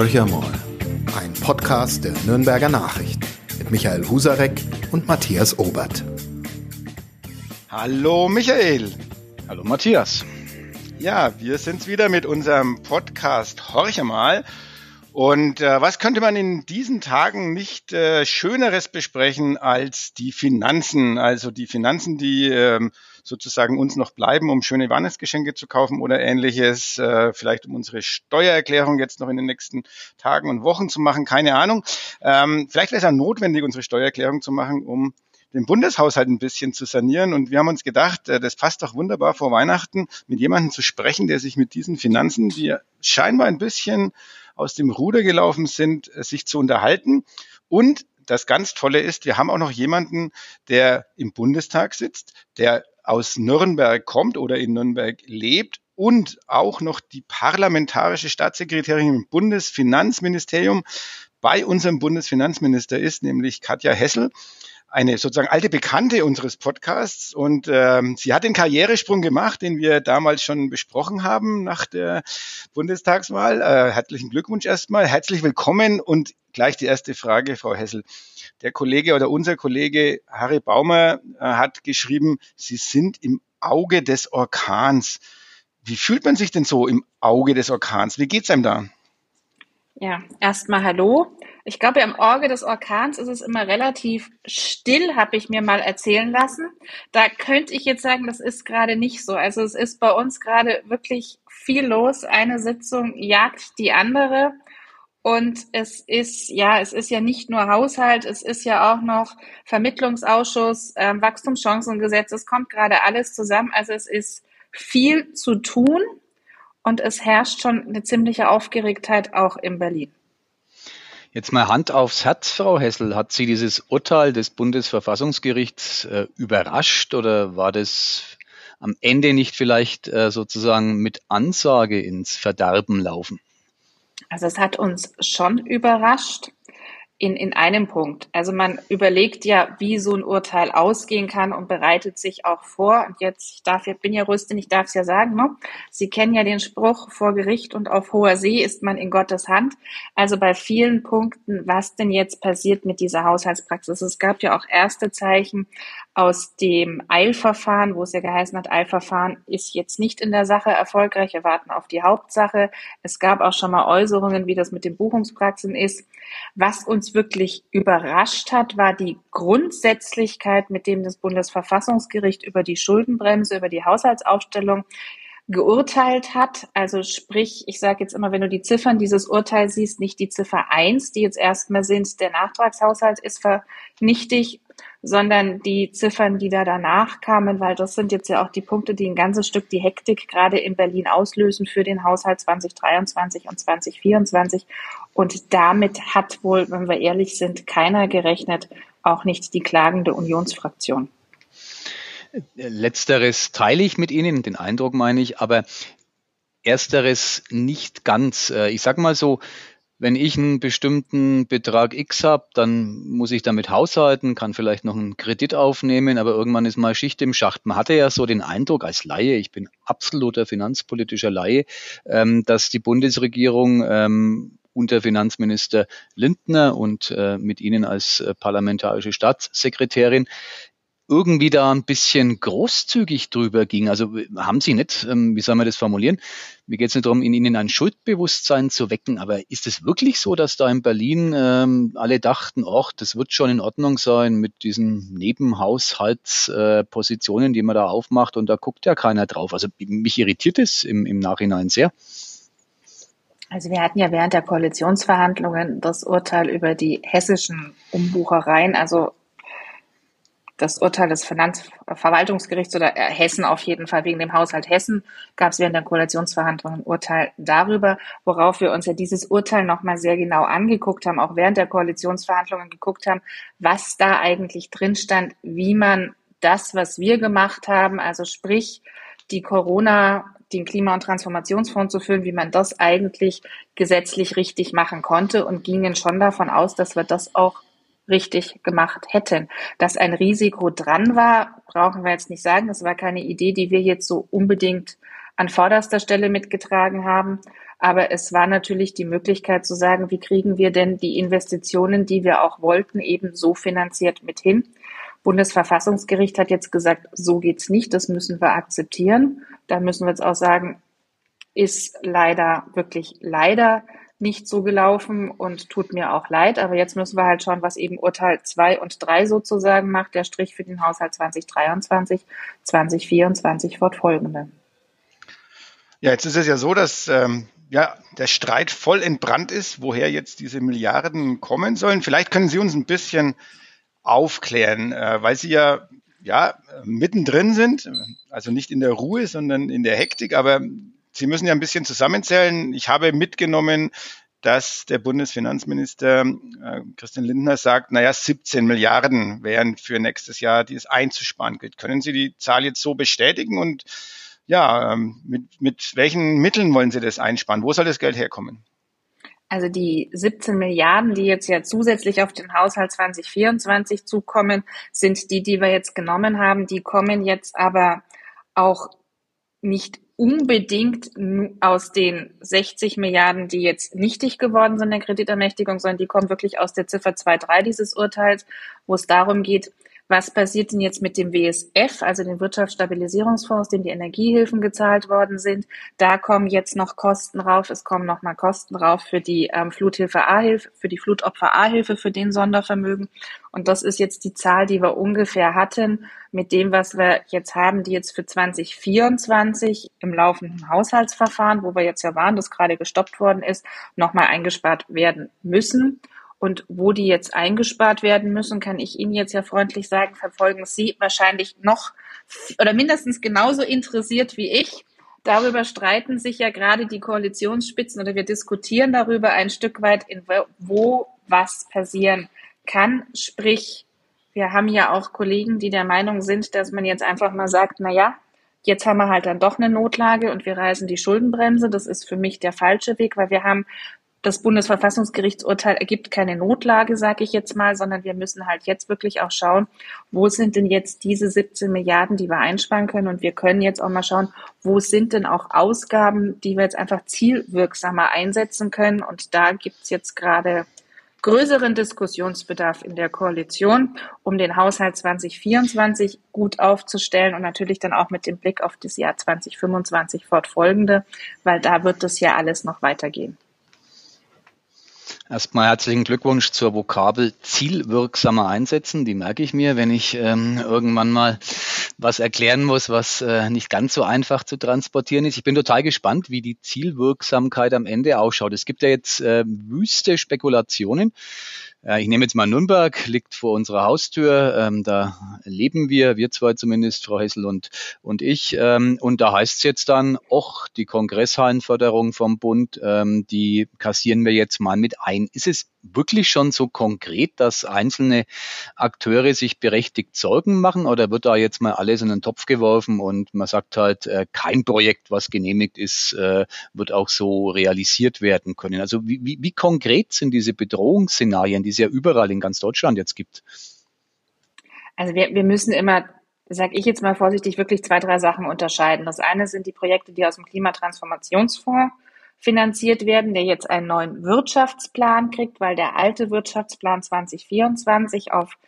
Horcher mal, ein Podcast der Nürnberger Nachrichten mit Michael Husarek und Matthias Obert. Hallo Michael. Hallo Matthias. Ja, wir sind's wieder mit unserem Podcast Horcher mal. Und äh, was könnte man in diesen Tagen nicht äh, Schöneres besprechen als die Finanzen? Also die Finanzen, die ähm, sozusagen uns noch bleiben, um schöne Weihnachtsgeschenke zu kaufen oder ähnliches, äh, vielleicht um unsere Steuererklärung jetzt noch in den nächsten Tagen und Wochen zu machen, keine Ahnung. Ähm, vielleicht wäre es ja notwendig, unsere Steuererklärung zu machen, um den Bundeshaushalt ein bisschen zu sanieren. Und wir haben uns gedacht, äh, das passt doch wunderbar vor Weihnachten, mit jemandem zu sprechen, der sich mit diesen Finanzen, die scheinbar ein bisschen aus dem Ruder gelaufen sind, äh, sich zu unterhalten. Und das ganz Tolle ist, wir haben auch noch jemanden, der im Bundestag sitzt, der aus Nürnberg kommt oder in Nürnberg lebt und auch noch die parlamentarische Staatssekretärin im Bundesfinanzministerium bei unserem Bundesfinanzminister ist, nämlich Katja Hessel eine sozusagen alte Bekannte unseres Podcasts und ähm, sie hat den Karrieresprung gemacht, den wir damals schon besprochen haben nach der Bundestagswahl. Äh, herzlichen Glückwunsch erstmal, herzlich willkommen und gleich die erste Frage, Frau Hessel. Der Kollege oder unser Kollege Harry Baumer äh, hat geschrieben, Sie sind im Auge des Orkans. Wie fühlt man sich denn so im Auge des Orkans? Wie geht's einem da? Ja, erstmal Hallo. Ich glaube, am Auge des Orkans ist es immer relativ still, habe ich mir mal erzählen lassen. Da könnte ich jetzt sagen, das ist gerade nicht so. Also es ist bei uns gerade wirklich viel los. Eine Sitzung jagt die andere. Und es ist, ja, es ist ja nicht nur Haushalt, es ist ja auch noch Vermittlungsausschuss, ähm, Wachstumschancengesetz, es kommt gerade alles zusammen. Also es ist viel zu tun und es herrscht schon eine ziemliche Aufgeregtheit auch in Berlin. Jetzt mal Hand aufs Herz, Frau Hessel. Hat Sie dieses Urteil des Bundesverfassungsgerichts äh, überrascht oder war das am Ende nicht vielleicht äh, sozusagen mit Ansage ins Verderben laufen? Also es hat uns schon überrascht in, in einem Punkt. Also man überlegt ja, wie so ein Urteil ausgehen kann und bereitet sich auch vor. Und jetzt, ich darf, ich bin ja Rüstin, ich darf es ja sagen, ne? Sie kennen ja den Spruch, vor Gericht und auf hoher See ist man in Gottes Hand. Also bei vielen Punkten, was denn jetzt passiert mit dieser Haushaltspraxis? Es gab ja auch erste Zeichen aus dem Eilverfahren, wo es ja geheißen hat, Eilverfahren ist jetzt nicht in der Sache erfolgreich, wir warten auf die Hauptsache. Es gab auch schon mal Äußerungen, wie das mit den Buchungspraxen ist. Was uns wirklich überrascht hat, war die Grundsätzlichkeit, mit dem das Bundesverfassungsgericht über die Schuldenbremse, über die Haushaltsaufstellung geurteilt hat. Also sprich, ich sage jetzt immer, wenn du die Ziffern dieses Urteils siehst, nicht die Ziffer eins, die jetzt erstmal sind, der Nachtragshaushalt ist vernichtig, sondern die Ziffern, die da danach kamen, weil das sind jetzt ja auch die Punkte, die ein ganzes Stück die Hektik gerade in Berlin auslösen für den Haushalt 2023 und 2024. Und damit hat wohl, wenn wir ehrlich sind, keiner gerechnet, auch nicht die klagende Unionsfraktion. Letzteres teile ich mit Ihnen, den Eindruck meine ich, aber ersteres nicht ganz. Äh, ich sage mal so, wenn ich einen bestimmten Betrag X habe, dann muss ich damit haushalten, kann vielleicht noch einen Kredit aufnehmen, aber irgendwann ist mal Schicht im Schacht. Man hatte ja so den Eindruck als Laie, ich bin absoluter finanzpolitischer Laie, ähm, dass die Bundesregierung ähm, unter Finanzminister Lindner und äh, mit Ihnen als äh, parlamentarische Staatssekretärin irgendwie da ein bisschen großzügig drüber ging. Also haben Sie nicht, ähm, wie soll man das formulieren? Mir geht es nicht darum, in Ihnen ein Schuldbewusstsein zu wecken, aber ist es wirklich so, dass da in Berlin ähm, alle dachten, ach, das wird schon in Ordnung sein mit diesen Nebenhaushaltspositionen, äh, die man da aufmacht und da guckt ja keiner drauf. Also mich irritiert es im, im Nachhinein sehr. Also wir hatten ja während der Koalitionsverhandlungen das Urteil über die hessischen Umbuchereien, also das Urteil des Finanzverwaltungsgerichts oder äh, Hessen auf jeden Fall wegen dem Haushalt Hessen gab es während der Koalitionsverhandlungen ein Urteil darüber, worauf wir uns ja dieses Urteil nochmal sehr genau angeguckt haben, auch während der Koalitionsverhandlungen geguckt haben, was da eigentlich drin stand, wie man das, was wir gemacht haben, also sprich die Corona den Klima- und Transformationsfonds zu führen, wie man das eigentlich gesetzlich richtig machen konnte und gingen schon davon aus, dass wir das auch richtig gemacht hätten. Dass ein Risiko dran war, brauchen wir jetzt nicht sagen. Das war keine Idee, die wir jetzt so unbedingt an vorderster Stelle mitgetragen haben. Aber es war natürlich die Möglichkeit zu sagen, wie kriegen wir denn die Investitionen, die wir auch wollten, eben so finanziert mit hin. Bundesverfassungsgericht hat jetzt gesagt, so geht's nicht, das müssen wir akzeptieren. Da müssen wir jetzt auch sagen, ist leider, wirklich leider nicht so gelaufen und tut mir auch leid. Aber jetzt müssen wir halt schauen, was eben Urteil 2 und 3 sozusagen macht, der Strich für den Haushalt 2023, 2024 fortfolgende. Ja, jetzt ist es ja so, dass ähm, ja, der Streit voll entbrannt ist, woher jetzt diese Milliarden kommen sollen. Vielleicht können Sie uns ein bisschen aufklären, äh, weil Sie ja ja mittendrin sind, also nicht in der Ruhe, sondern in der Hektik, aber Sie müssen ja ein bisschen zusammenzählen. Ich habe mitgenommen, dass der Bundesfinanzminister äh, Christian Lindner sagt, naja, 17 Milliarden wären für nächstes Jahr, die es einzusparen gilt. Können Sie die Zahl jetzt so bestätigen und ja, ähm, mit, mit welchen Mitteln wollen Sie das einsparen? Wo soll das Geld herkommen? Also die 17 Milliarden, die jetzt ja zusätzlich auf den Haushalt 2024 zukommen, sind die, die wir jetzt genommen haben. Die kommen jetzt aber auch nicht unbedingt aus den 60 Milliarden, die jetzt nichtig geworden sind der Kreditermächtigung, sondern die kommen wirklich aus der Ziffer 2.3 dieses Urteils, wo es darum geht, was passiert denn jetzt mit dem WSF, also den Wirtschaftsstabilisierungsfonds, dem die Energiehilfen gezahlt worden sind? Da kommen jetzt noch Kosten rauf. Es kommen noch mal Kosten rauf für die ähm, Fluthilfe A-Hilfe, für die Flutopfer A-Hilfe, für den Sondervermögen. Und das ist jetzt die Zahl, die wir ungefähr hatten mit dem, was wir jetzt haben, die jetzt für 2024 im laufenden Haushaltsverfahren, wo wir jetzt ja waren, das gerade gestoppt worden ist, nochmal eingespart werden müssen. Und wo die jetzt eingespart werden müssen, kann ich Ihnen jetzt ja freundlich sagen, verfolgen Sie wahrscheinlich noch oder mindestens genauso interessiert wie ich. Darüber streiten sich ja gerade die Koalitionsspitzen oder wir diskutieren darüber ein Stück weit, in wo was passieren kann. Sprich, wir haben ja auch Kollegen, die der Meinung sind, dass man jetzt einfach mal sagt, na ja, jetzt haben wir halt dann doch eine Notlage und wir reißen die Schuldenbremse. Das ist für mich der falsche Weg, weil wir haben das Bundesverfassungsgerichtsurteil ergibt keine Notlage, sage ich jetzt mal, sondern wir müssen halt jetzt wirklich auch schauen, wo sind denn jetzt diese 17 Milliarden, die wir einsparen können. Und wir können jetzt auch mal schauen, wo sind denn auch Ausgaben, die wir jetzt einfach zielwirksamer einsetzen können. Und da gibt's jetzt gerade größeren Diskussionsbedarf in der Koalition, um den Haushalt 2024 gut aufzustellen und natürlich dann auch mit dem Blick auf das Jahr 2025 fortfolgende, weil da wird das ja alles noch weitergehen. Erstmal herzlichen Glückwunsch zur Vokabel zielwirksamer einsetzen. Die merke ich mir, wenn ich ähm, irgendwann mal was erklären muss, was äh, nicht ganz so einfach zu transportieren ist. Ich bin total gespannt, wie die Zielwirksamkeit am Ende ausschaut. Es gibt ja jetzt äh, wüste Spekulationen ich nehme jetzt mal Nürnberg, liegt vor unserer Haustür. Ähm, da leben wir, wir zwei zumindest, Frau Hessel und, und ich. Ähm, und da heißt es jetzt dann, och, die Kongresshallenförderung vom Bund, ähm, die kassieren wir jetzt mal mit ein. Ist es wirklich schon so konkret, dass einzelne Akteure sich berechtigt Sorgen machen oder wird da jetzt mal alles in den Topf geworfen und man sagt halt, äh, kein Projekt, was genehmigt ist, äh, wird auch so realisiert werden können? Also wie, wie, wie konkret sind diese Bedrohungsszenarien, die es ja überall in ganz Deutschland jetzt gibt? Also wir, wir müssen immer sage ich jetzt mal vorsichtig, wirklich zwei, drei Sachen unterscheiden. Das eine sind die Projekte, die aus dem Klimatransformationsfonds finanziert werden, der jetzt einen neuen Wirtschaftsplan kriegt, weil der alte Wirtschaftsplan 2024 auf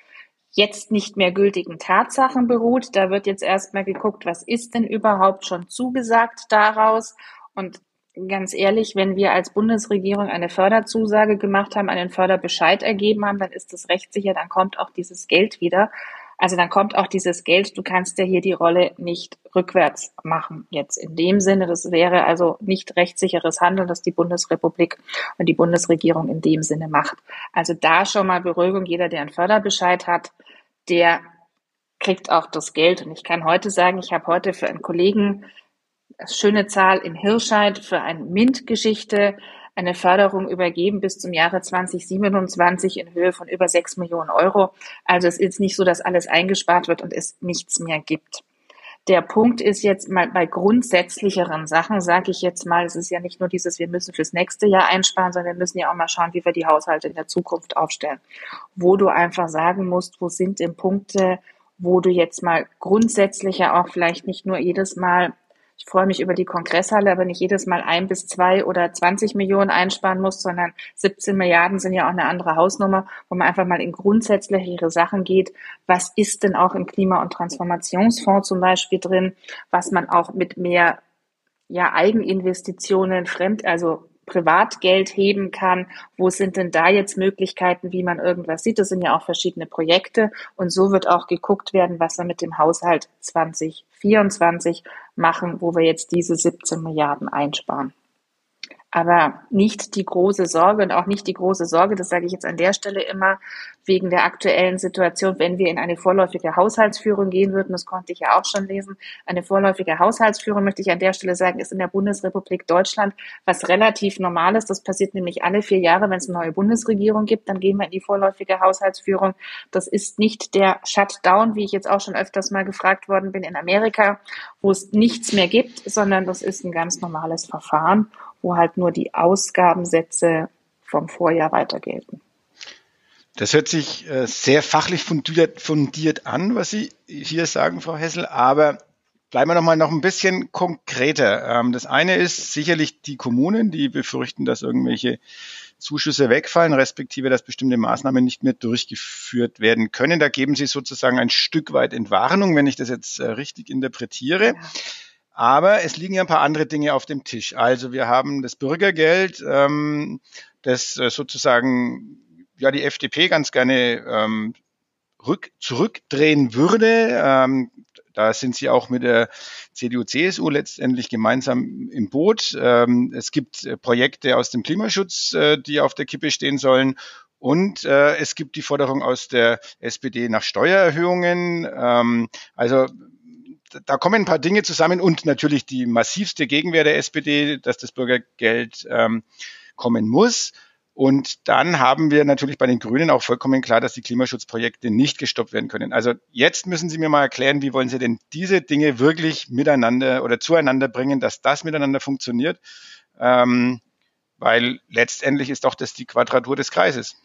jetzt nicht mehr gültigen Tatsachen beruht. Da wird jetzt erstmal geguckt, was ist denn überhaupt schon zugesagt daraus? Und ganz ehrlich, wenn wir als Bundesregierung eine Förderzusage gemacht haben, einen Förderbescheid ergeben haben, dann ist das rechtssicher, dann kommt auch dieses Geld wieder. Also dann kommt auch dieses Geld, du kannst ja hier die Rolle nicht rückwärts machen jetzt in dem Sinne. Das wäre also nicht rechtssicheres Handeln, das die Bundesrepublik und die Bundesregierung in dem Sinne macht. Also da schon mal Beruhigung. Jeder, der einen Förderbescheid hat, der kriegt auch das Geld. Und ich kann heute sagen, ich habe heute für einen Kollegen schöne Zahl in Hirscheid für ein MINT-Geschichte eine Förderung übergeben bis zum Jahre 2027 in Höhe von über sechs Millionen Euro. Also es ist nicht so, dass alles eingespart wird und es nichts mehr gibt. Der Punkt ist jetzt mal bei grundsätzlicheren Sachen, sage ich jetzt mal, es ist ja nicht nur dieses, wir müssen fürs nächste Jahr einsparen, sondern wir müssen ja auch mal schauen, wie wir die Haushalte in der Zukunft aufstellen. Wo du einfach sagen musst, wo sind denn Punkte, wo du jetzt mal grundsätzlicher auch vielleicht nicht nur jedes Mal ich freue mich über die Kongresshalle, aber nicht jedes Mal ein bis zwei oder 20 Millionen einsparen muss, sondern 17 Milliarden sind ja auch eine andere Hausnummer, wo man einfach mal in grundsätzlichere Sachen geht. Was ist denn auch im Klima- und Transformationsfonds zum Beispiel drin, was man auch mit mehr ja, Eigeninvestitionen, Fremd, also Privatgeld heben kann. Wo sind denn da jetzt Möglichkeiten, wie man irgendwas sieht? Das sind ja auch verschiedene Projekte. Und so wird auch geguckt werden, was wir mit dem Haushalt 2024 machen, wo wir jetzt diese 17 Milliarden einsparen. Aber nicht die große Sorge und auch nicht die große Sorge, das sage ich jetzt an der Stelle immer, wegen der aktuellen Situation, wenn wir in eine vorläufige Haushaltsführung gehen würden, das konnte ich ja auch schon lesen, eine vorläufige Haushaltsführung, möchte ich an der Stelle sagen, ist in der Bundesrepublik Deutschland was relativ normal ist. Das passiert nämlich alle vier Jahre, wenn es eine neue Bundesregierung gibt, dann gehen wir in die vorläufige Haushaltsführung. Das ist nicht der Shutdown, wie ich jetzt auch schon öfters mal gefragt worden bin in Amerika, wo es nichts mehr gibt, sondern das ist ein ganz normales Verfahren wo halt nur die Ausgabensätze vom Vorjahr weiter gelten. Das hört sich äh, sehr fachlich fundiert, fundiert an, was Sie hier sagen, Frau Hessel, aber bleiben wir noch mal noch ein bisschen konkreter. Ähm, das eine ist sicherlich die Kommunen, die befürchten, dass irgendwelche Zuschüsse wegfallen, respektive dass bestimmte Maßnahmen nicht mehr durchgeführt werden können. Da geben Sie sozusagen ein Stück weit Entwarnung, wenn ich das jetzt äh, richtig interpretiere. Aber es liegen ja ein paar andere Dinge auf dem Tisch. Also wir haben das Bürgergeld, ähm, das äh, sozusagen ja die FDP ganz gerne ähm, rück, zurückdrehen würde. Ähm, da sind sie auch mit der CDU, CSU letztendlich gemeinsam im Boot. Ähm, es gibt äh, Projekte aus dem Klimaschutz, äh, die auf der Kippe stehen sollen. Und äh, es gibt die Forderung aus der SPD nach Steuererhöhungen. Ähm, also da kommen ein paar Dinge zusammen und natürlich die massivste Gegenwehr der SPD, dass das Bürgergeld ähm, kommen muss. Und dann haben wir natürlich bei den Grünen auch vollkommen klar, dass die Klimaschutzprojekte nicht gestoppt werden können. Also jetzt müssen Sie mir mal erklären, wie wollen Sie denn diese Dinge wirklich miteinander oder zueinander bringen, dass das miteinander funktioniert? Ähm, weil letztendlich ist doch das die Quadratur des Kreises.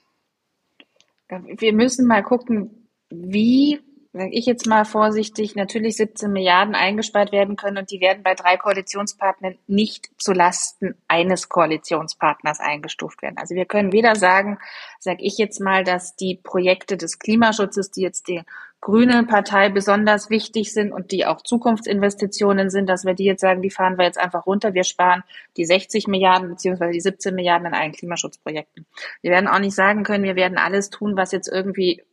Wir müssen mal gucken, wie sage ich jetzt mal vorsichtig, natürlich 17 Milliarden eingespart werden können und die werden bei drei Koalitionspartnern nicht zu Lasten eines Koalitionspartners eingestuft werden. Also wir können weder sagen, sage ich jetzt mal, dass die Projekte des Klimaschutzes, die jetzt die grüne Partei besonders wichtig sind und die auch Zukunftsinvestitionen sind, dass wir die jetzt sagen, die fahren wir jetzt einfach runter. Wir sparen die 60 Milliarden beziehungsweise die 17 Milliarden in allen Klimaschutzprojekten. Wir werden auch nicht sagen können, wir werden alles tun, was jetzt irgendwie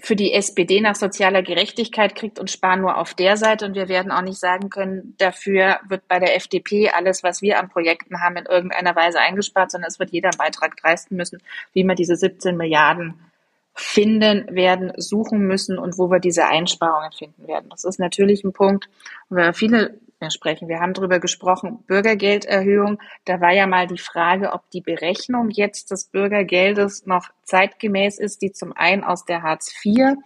für die SPD nach sozialer Gerechtigkeit kriegt und sparen nur auf der Seite. Und wir werden auch nicht sagen können, dafür wird bei der FDP alles, was wir an Projekten haben, in irgendeiner Weise eingespart, sondern es wird jeder einen Beitrag leisten müssen, wie wir diese 17 Milliarden finden werden, suchen müssen und wo wir diese Einsparungen finden werden. Das ist natürlich ein Punkt, wo wir viele mehr sprechen. Wir haben darüber gesprochen, Bürgergelderhöhung. Da war ja mal die Frage, ob die Berechnung jetzt des Bürgergeldes noch zeitgemäß ist, die zum einen aus der Hartz IV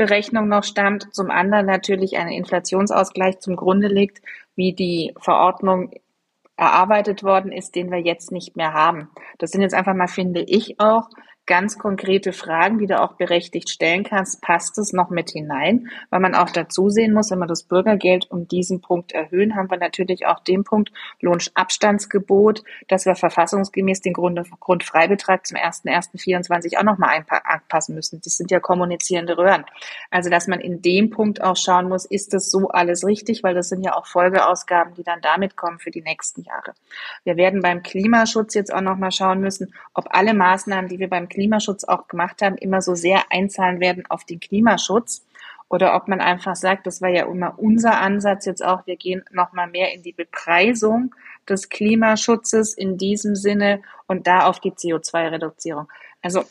Berechnung noch stammt, zum anderen natürlich einen Inflationsausgleich zum Grunde liegt, wie die Verordnung erarbeitet worden ist, den wir jetzt nicht mehr haben. Das sind jetzt einfach mal, finde ich auch, ganz konkrete Fragen, die du auch berechtigt stellen kannst, passt es noch mit hinein? Weil man auch dazu sehen muss, wenn wir das Bürgergeld um diesen Punkt erhöhen, haben wir natürlich auch den Punkt Lohnabstandsgebot, dass wir verfassungsgemäß den Grund, Grundfreibetrag zum 1.1.24 auch nochmal anpassen müssen. Das sind ja kommunizierende Röhren. Also, dass man in dem Punkt auch schauen muss, ist das so alles richtig? Weil das sind ja auch Folgeausgaben, die dann damit kommen für die nächsten Jahre. Wir werden beim Klimaschutz jetzt auch nochmal schauen müssen, ob alle Maßnahmen, die wir beim Klimaschutz Klimaschutz auch gemacht haben, immer so sehr einzahlen werden auf den Klimaschutz oder ob man einfach sagt, das war ja immer unser Ansatz jetzt auch, wir gehen nochmal mehr in die Bepreisung des Klimaschutzes in diesem Sinne und da auf die CO2-Reduzierung. Also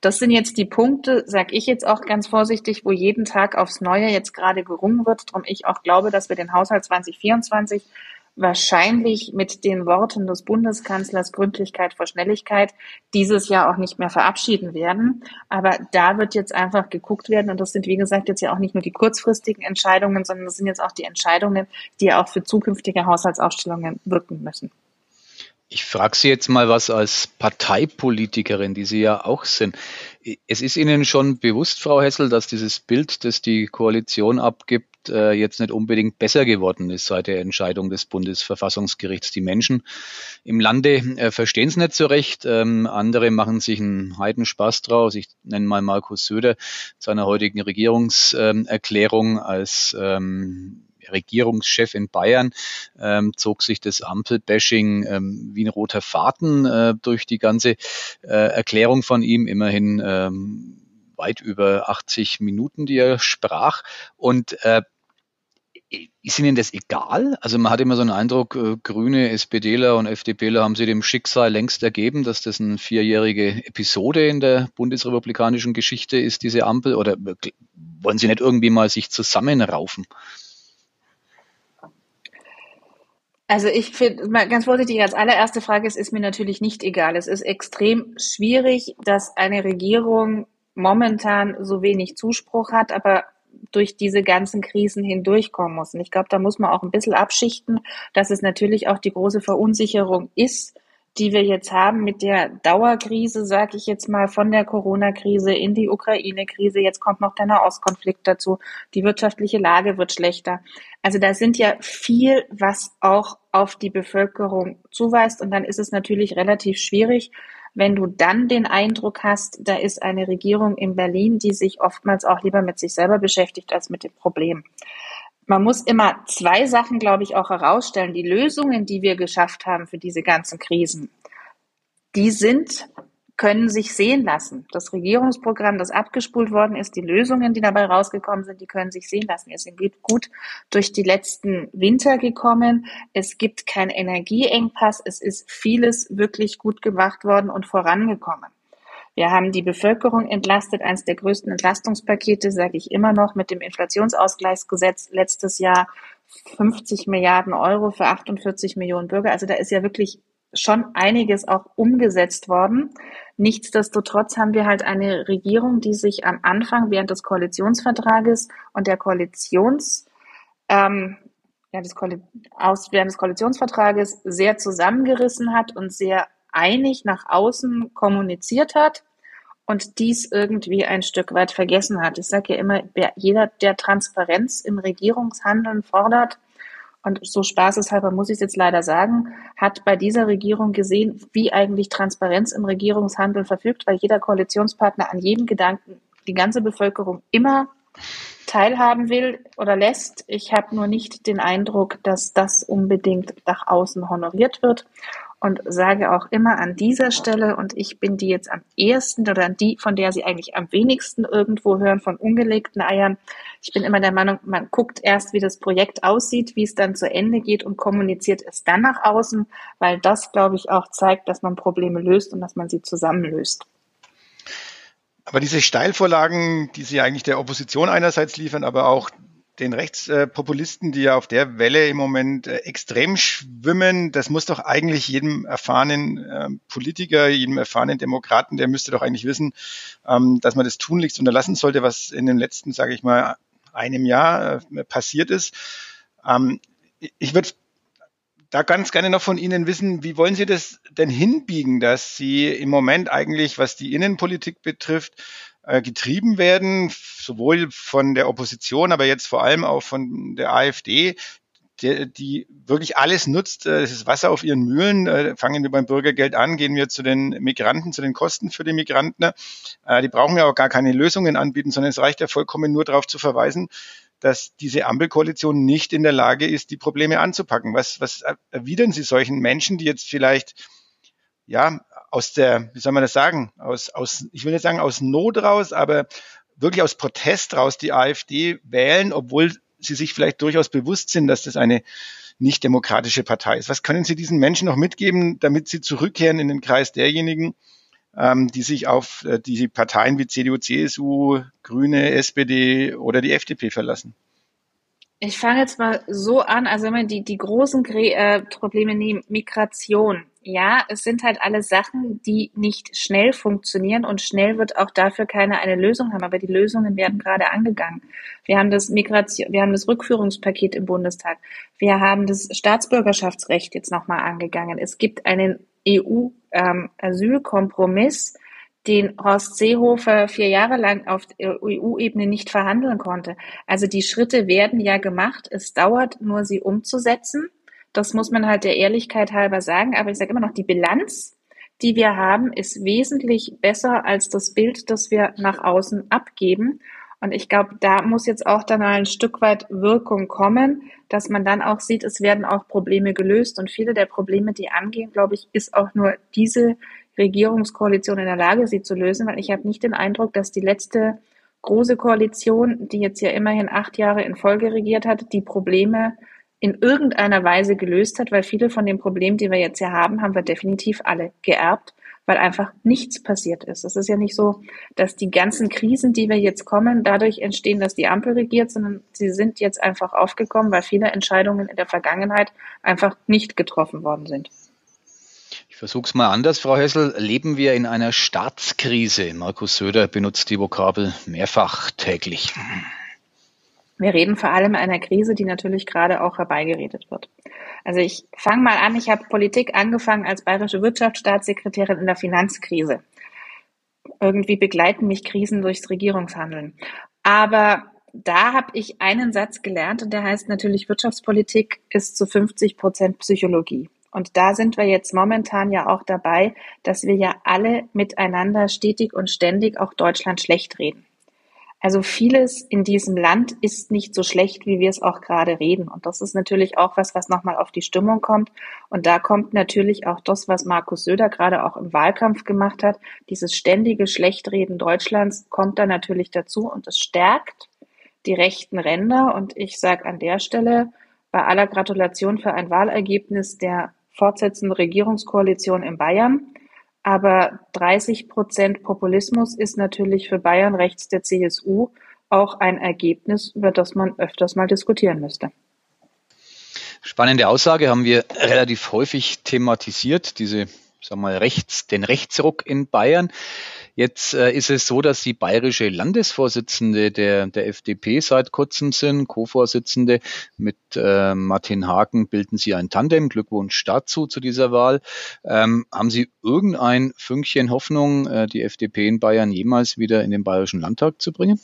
das sind jetzt die Punkte, sage ich jetzt auch ganz vorsichtig, wo jeden Tag aufs Neue jetzt gerade gerungen wird. Darum ich auch glaube, dass wir den Haushalt 2024 wahrscheinlich mit den Worten des Bundeskanzlers Gründlichkeit vor Schnelligkeit dieses Jahr auch nicht mehr verabschieden werden. Aber da wird jetzt einfach geguckt werden und das sind, wie gesagt, jetzt ja auch nicht nur die kurzfristigen Entscheidungen, sondern das sind jetzt auch die Entscheidungen, die auch für zukünftige Haushaltsaufstellungen wirken müssen. Ich frage Sie jetzt mal was als Parteipolitikerin, die Sie ja auch sind. Es ist Ihnen schon bewusst, Frau Hessel, dass dieses Bild, das die Koalition abgibt, äh, jetzt nicht unbedingt besser geworden ist seit der Entscheidung des Bundesverfassungsgerichts. Die Menschen im Lande äh, verstehen es nicht so recht. Ähm, andere machen sich einen Heidenspaß draus. Ich nenne mal Markus Söder seiner heutigen Regierungserklärung als ähm, Regierungschef in Bayern ähm, zog sich das Ampelbashing ähm, wie ein roter Faden äh, durch die ganze äh, Erklärung von ihm. Immerhin ähm, weit über 80 Minuten, die er sprach. Und äh, ist Ihnen das egal? Also man hat immer so einen Eindruck, äh, Grüne, SPDler und FDPler haben sie dem Schicksal längst ergeben, dass das eine vierjährige Episode in der bundesrepublikanischen Geschichte ist, diese Ampel. Oder wollen Sie nicht irgendwie mal sich zusammenraufen? Also ich finde, ganz vorsichtig, als allererste Frage, es ist mir natürlich nicht egal. Es ist extrem schwierig, dass eine Regierung momentan so wenig Zuspruch hat, aber durch diese ganzen Krisen hindurchkommen muss. Und ich glaube, da muss man auch ein bisschen abschichten, dass es natürlich auch die große Verunsicherung ist, die wir jetzt haben mit der Dauerkrise, sage ich jetzt mal, von der Corona-Krise in die Ukraine-Krise. Jetzt kommt noch der Nahostkonflikt dazu. Die wirtschaftliche Lage wird schlechter. Also da sind ja viel, was auch auf die Bevölkerung zuweist. Und dann ist es natürlich relativ schwierig, wenn du dann den Eindruck hast, da ist eine Regierung in Berlin, die sich oftmals auch lieber mit sich selber beschäftigt als mit dem Problem man muss immer zwei Sachen, glaube ich, auch herausstellen. Die Lösungen, die wir geschafft haben für diese ganzen Krisen, die sind, können sich sehen lassen. Das Regierungsprogramm, das abgespult worden ist, die Lösungen, die dabei rausgekommen sind, die können sich sehen lassen. Wir sind gut durch die letzten Winter gekommen. Es gibt keinen Energieengpass. Es ist vieles wirklich gut gemacht worden und vorangekommen. Wir haben die Bevölkerung entlastet, eines der größten Entlastungspakete, sage ich immer noch, mit dem Inflationsausgleichsgesetz letztes Jahr 50 Milliarden Euro für 48 Millionen Bürger. Also da ist ja wirklich schon einiges auch umgesetzt worden. Nichtsdestotrotz haben wir halt eine Regierung, die sich am Anfang während des Koalitionsvertrages und der Koalitions ähm, ja, des Koali aus, während des Koalitionsvertrages sehr zusammengerissen hat und sehr einig nach außen kommuniziert hat und dies irgendwie ein Stück weit vergessen hat. Ich sage ja immer, jeder, der Transparenz im Regierungshandeln fordert, und so spaßeshalber muss ich es jetzt leider sagen, hat bei dieser Regierung gesehen, wie eigentlich Transparenz im Regierungshandeln verfügt, weil jeder Koalitionspartner an jedem Gedanken die ganze Bevölkerung immer teilhaben will oder lässt. Ich habe nur nicht den Eindruck, dass das unbedingt nach außen honoriert wird und sage auch immer an dieser Stelle, und ich bin die jetzt am ehesten oder die, von der Sie eigentlich am wenigsten irgendwo hören, von ungelegten Eiern. Ich bin immer der Meinung, man guckt erst, wie das Projekt aussieht, wie es dann zu Ende geht und kommuniziert es dann nach außen, weil das, glaube ich, auch zeigt, dass man Probleme löst und dass man sie zusammenlöst. Aber diese Steilvorlagen, die Sie eigentlich der Opposition einerseits liefern, aber auch den Rechtspopulisten, die ja auf der Welle im Moment äh, extrem schwimmen, das muss doch eigentlich jedem erfahrenen äh, Politiker, jedem erfahrenen Demokraten, der müsste doch eigentlich wissen, ähm, dass man das tunlichst unterlassen sollte, was in den letzten, sage ich mal, einem Jahr äh, passiert ist. Ähm, ich würde da ganz gerne noch von Ihnen wissen, wie wollen Sie das denn hinbiegen, dass Sie im Moment eigentlich, was die Innenpolitik betrifft, getrieben werden, sowohl von der Opposition, aber jetzt vor allem auch von der AfD, die, die wirklich alles nutzt, äh, das ist Wasser auf ihren Mühlen. Äh, fangen wir beim Bürgergeld an, gehen wir zu den Migranten, zu den Kosten für die Migranten. Die brauchen ja auch gar keine Lösungen anbieten, sondern es reicht ja vollkommen nur darauf zu verweisen, dass diese Ampelkoalition nicht in der Lage ist, die Probleme anzupacken. Was, was erwidern Sie solchen Menschen, die jetzt vielleicht ja aus der, wie soll man das sagen, aus, aus, ich will nicht sagen aus Not raus, aber wirklich aus Protest raus die AfD wählen, obwohl sie sich vielleicht durchaus bewusst sind, dass das eine nicht demokratische Partei ist. Was können Sie diesen Menschen noch mitgeben, damit sie zurückkehren in den Kreis derjenigen, ähm, die sich auf äh, die Parteien wie CDU, CSU, Grüne, SPD oder die FDP verlassen? Ich fange jetzt mal so an, also wenn man die, die großen äh, Probleme nehmen, Migration, ja, es sind halt alle Sachen, die nicht schnell funktionieren und schnell wird auch dafür keiner eine Lösung haben. Aber die Lösungen werden gerade angegangen. Wir haben das Migration, wir haben das Rückführungspaket im Bundestag. Wir haben das Staatsbürgerschaftsrecht jetzt nochmal angegangen. Es gibt einen EU-Asylkompromiss, ähm, den Horst Seehofer vier Jahre lang auf EU-Ebene nicht verhandeln konnte. Also die Schritte werden ja gemacht. Es dauert nur, sie umzusetzen. Das muss man halt der Ehrlichkeit halber sagen. Aber ich sage immer noch, die Bilanz, die wir haben, ist wesentlich besser als das Bild, das wir nach außen abgeben. Und ich glaube, da muss jetzt auch dann ein Stück weit Wirkung kommen, dass man dann auch sieht, es werden auch Probleme gelöst. Und viele der Probleme, die angehen, glaube ich, ist auch nur diese Regierungskoalition in der Lage, sie zu lösen, weil ich habe nicht den Eindruck, dass die letzte große Koalition, die jetzt ja immerhin acht Jahre in Folge regiert hat, die Probleme in irgendeiner Weise gelöst hat, weil viele von den Problemen, die wir jetzt hier haben, haben wir definitiv alle geerbt, weil einfach nichts passiert ist. Es ist ja nicht so, dass die ganzen Krisen, die wir jetzt kommen, dadurch entstehen, dass die Ampel regiert, sondern sie sind jetzt einfach aufgekommen, weil viele Entscheidungen in der Vergangenheit einfach nicht getroffen worden sind. Ich versuche es mal anders, Frau Hessel. Leben wir in einer Staatskrise? Markus Söder benutzt die Vokabel mehrfach täglich. Wir reden vor allem einer Krise, die natürlich gerade auch herbeigeredet wird. Also ich fange mal an, ich habe Politik angefangen als bayerische Wirtschaftsstaatssekretärin in der Finanzkrise. Irgendwie begleiten mich Krisen durchs Regierungshandeln. Aber da habe ich einen Satz gelernt und der heißt natürlich, Wirtschaftspolitik ist zu 50 Prozent Psychologie. Und da sind wir jetzt momentan ja auch dabei, dass wir ja alle miteinander stetig und ständig auch Deutschland schlecht reden. Also vieles in diesem Land ist nicht so schlecht, wie wir es auch gerade reden. Und das ist natürlich auch was, was nochmal auf die Stimmung kommt. Und da kommt natürlich auch das, was Markus Söder gerade auch im Wahlkampf gemacht hat. Dieses ständige Schlechtreden Deutschlands kommt da natürlich dazu und es stärkt die rechten Ränder. Und ich sage an der Stelle bei aller Gratulation für ein Wahlergebnis der fortsetzenden Regierungskoalition in Bayern aber 30 Prozent Populismus ist natürlich für Bayern rechts der CSU auch ein Ergebnis, über das man öfters mal diskutieren müsste. Spannende Aussage haben wir relativ häufig thematisiert, diese, wir mal, rechts, den Rechtsruck in Bayern. Jetzt äh, ist es so, dass die bayerische Landesvorsitzende der, der FDP seit kurzem sind, Co-Vorsitzende. Mit äh, Martin Haken bilden Sie ein Tandem. Glückwunsch dazu zu dieser Wahl. Ähm, haben Sie irgendein Fünkchen Hoffnung, äh, die FDP in Bayern jemals wieder in den Bayerischen Landtag zu bringen?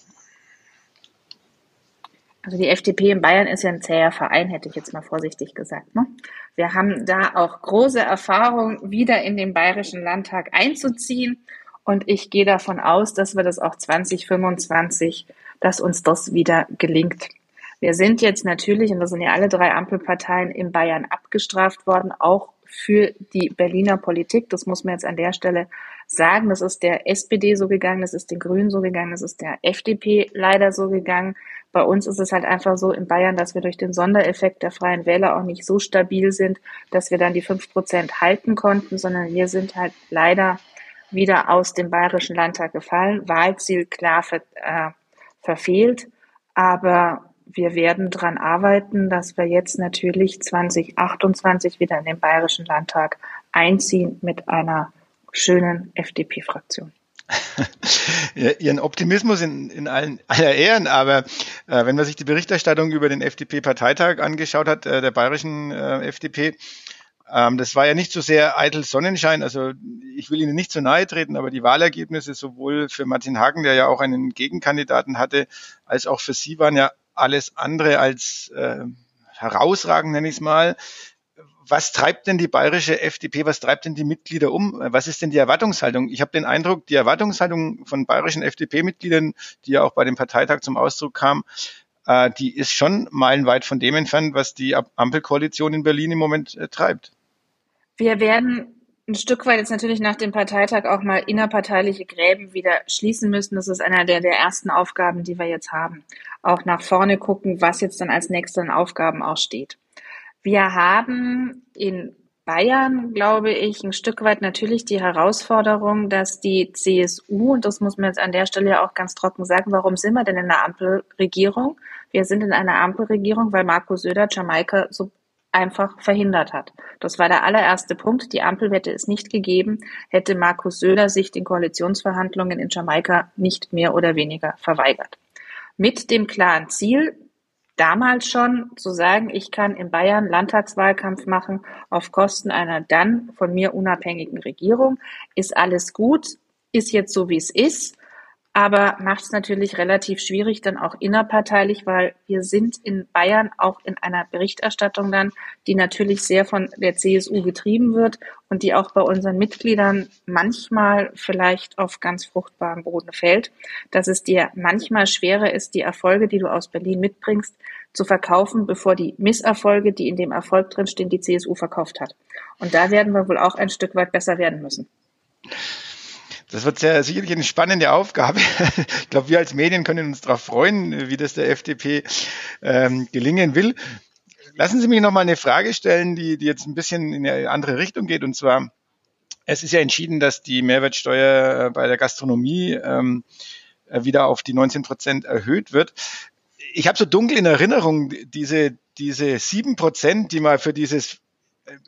Also die FDP in Bayern ist ja ein zäher Verein, hätte ich jetzt mal vorsichtig gesagt. Ne? Wir haben da auch große Erfahrung, wieder in den Bayerischen Landtag einzuziehen. Und ich gehe davon aus, dass wir das auch 2025, dass uns das wieder gelingt. Wir sind jetzt natürlich, und das sind ja alle drei Ampelparteien in Bayern abgestraft worden, auch für die Berliner Politik. Das muss man jetzt an der Stelle sagen. Das ist der SPD so gegangen, das ist den Grünen so gegangen, das ist der FDP leider so gegangen. Bei uns ist es halt einfach so in Bayern, dass wir durch den Sondereffekt der Freien Wähler auch nicht so stabil sind, dass wir dann die fünf Prozent halten konnten, sondern wir sind halt leider wieder aus dem Bayerischen Landtag gefallen, Wahlziel klar ver, äh, verfehlt, aber wir werden daran arbeiten, dass wir jetzt natürlich 2028 wieder in den Bayerischen Landtag einziehen mit einer schönen FDP-Fraktion. Ihren Optimismus in, in allen aller Ehren, aber äh, wenn man sich die Berichterstattung über den FDP-Parteitag angeschaut hat, äh, der bayerischen äh, FDP, ähm, das war ja nicht so sehr eitel Sonnenschein. Also ich will Ihnen nicht zu nahe treten, aber die Wahlergebnisse sowohl für Martin Hagen, der ja auch einen Gegenkandidaten hatte, als auch für Sie waren ja alles andere als äh, herausragend, nenne ich es mal. Was treibt denn die bayerische FDP, was treibt denn die Mitglieder um? Was ist denn die Erwartungshaltung? Ich habe den Eindruck, die Erwartungshaltung von bayerischen FDP-Mitgliedern, die ja auch bei dem Parteitag zum Ausdruck kam, äh, die ist schon meilenweit von dem entfernt, was die Ampelkoalition in Berlin im Moment äh, treibt. Wir werden ein Stück weit jetzt natürlich nach dem Parteitag auch mal innerparteiliche Gräben wieder schließen müssen. Das ist einer der, der ersten Aufgaben, die wir jetzt haben. Auch nach vorne gucken, was jetzt dann als nächste an Aufgaben auch steht. Wir haben in Bayern, glaube ich, ein Stück weit natürlich die Herausforderung, dass die CSU, und das muss man jetzt an der Stelle ja auch ganz trocken sagen, warum sind wir denn in einer Ampelregierung? Wir sind in einer Ampelregierung, weil Markus Söder Jamaika so einfach verhindert hat. Das war der allererste Punkt. Die Ampel hätte es nicht gegeben, hätte Markus Söder sich den Koalitionsverhandlungen in Jamaika nicht mehr oder weniger verweigert. Mit dem klaren Ziel, damals schon zu sagen, ich kann in Bayern Landtagswahlkampf machen auf Kosten einer dann von mir unabhängigen Regierung, ist alles gut, ist jetzt so, wie es ist aber macht es natürlich relativ schwierig dann auch innerparteilich, weil wir sind in Bayern auch in einer Berichterstattung dann, die natürlich sehr von der CSU getrieben wird und die auch bei unseren Mitgliedern manchmal vielleicht auf ganz fruchtbarem Boden fällt, dass es dir manchmal schwerer ist, die Erfolge, die du aus Berlin mitbringst, zu verkaufen, bevor die Misserfolge, die in dem Erfolg drinstehen, die CSU verkauft hat. Und da werden wir wohl auch ein Stück weit besser werden müssen. Das wird sehr, sicherlich eine spannende Aufgabe. Ich glaube, wir als Medien können uns darauf freuen, wie das der FDP ähm, gelingen will. Lassen Sie mich noch mal eine Frage stellen, die, die jetzt ein bisschen in eine andere Richtung geht. Und zwar, es ist ja entschieden, dass die Mehrwertsteuer äh, bei der Gastronomie ähm, äh, wieder auf die 19 Prozent erhöht wird. Ich habe so dunkel in Erinnerung diese, diese sieben Prozent, die mal für dieses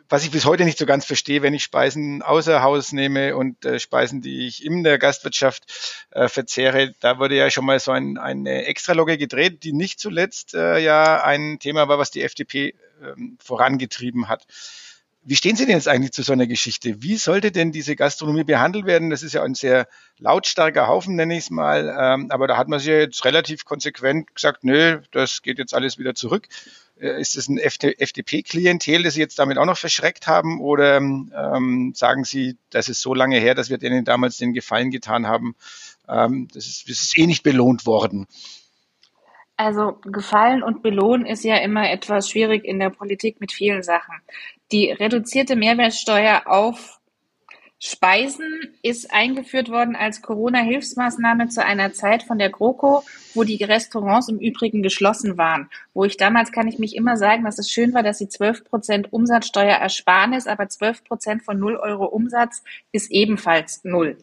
was ich bis heute nicht so ganz verstehe, wenn ich Speisen außer Haus nehme und äh, Speisen, die ich in der Gastwirtschaft äh, verzehre, da wurde ja schon mal so ein, eine Extralogge gedreht, die nicht zuletzt äh, ja ein Thema war, was die FDP ähm, vorangetrieben hat. Wie stehen Sie denn jetzt eigentlich zu so einer Geschichte? Wie sollte denn diese Gastronomie behandelt werden? Das ist ja ein sehr lautstarker Haufen, nenne ich es mal. Ähm, aber da hat man sich ja jetzt relativ konsequent gesagt, nö, das geht jetzt alles wieder zurück. Äh, ist es ein FDP-Klientel, das Sie jetzt damit auch noch verschreckt haben? Oder ähm, sagen Sie, das ist so lange her, dass wir denen damals den Gefallen getan haben? Ähm, das, ist, das ist eh nicht belohnt worden. Also Gefallen und Belohnen ist ja immer etwas schwierig in der Politik mit vielen Sachen. Die reduzierte Mehrwertsteuer auf Speisen ist eingeführt worden als Corona-Hilfsmaßnahme zu einer Zeit von der GroKo, wo die Restaurants im Übrigen geschlossen waren. Wo ich damals kann ich mich immer sagen, dass es schön war, dass sie 12 Prozent Umsatzsteuer Ersparnis, aber 12 Prozent von 0 Euro Umsatz ist ebenfalls null.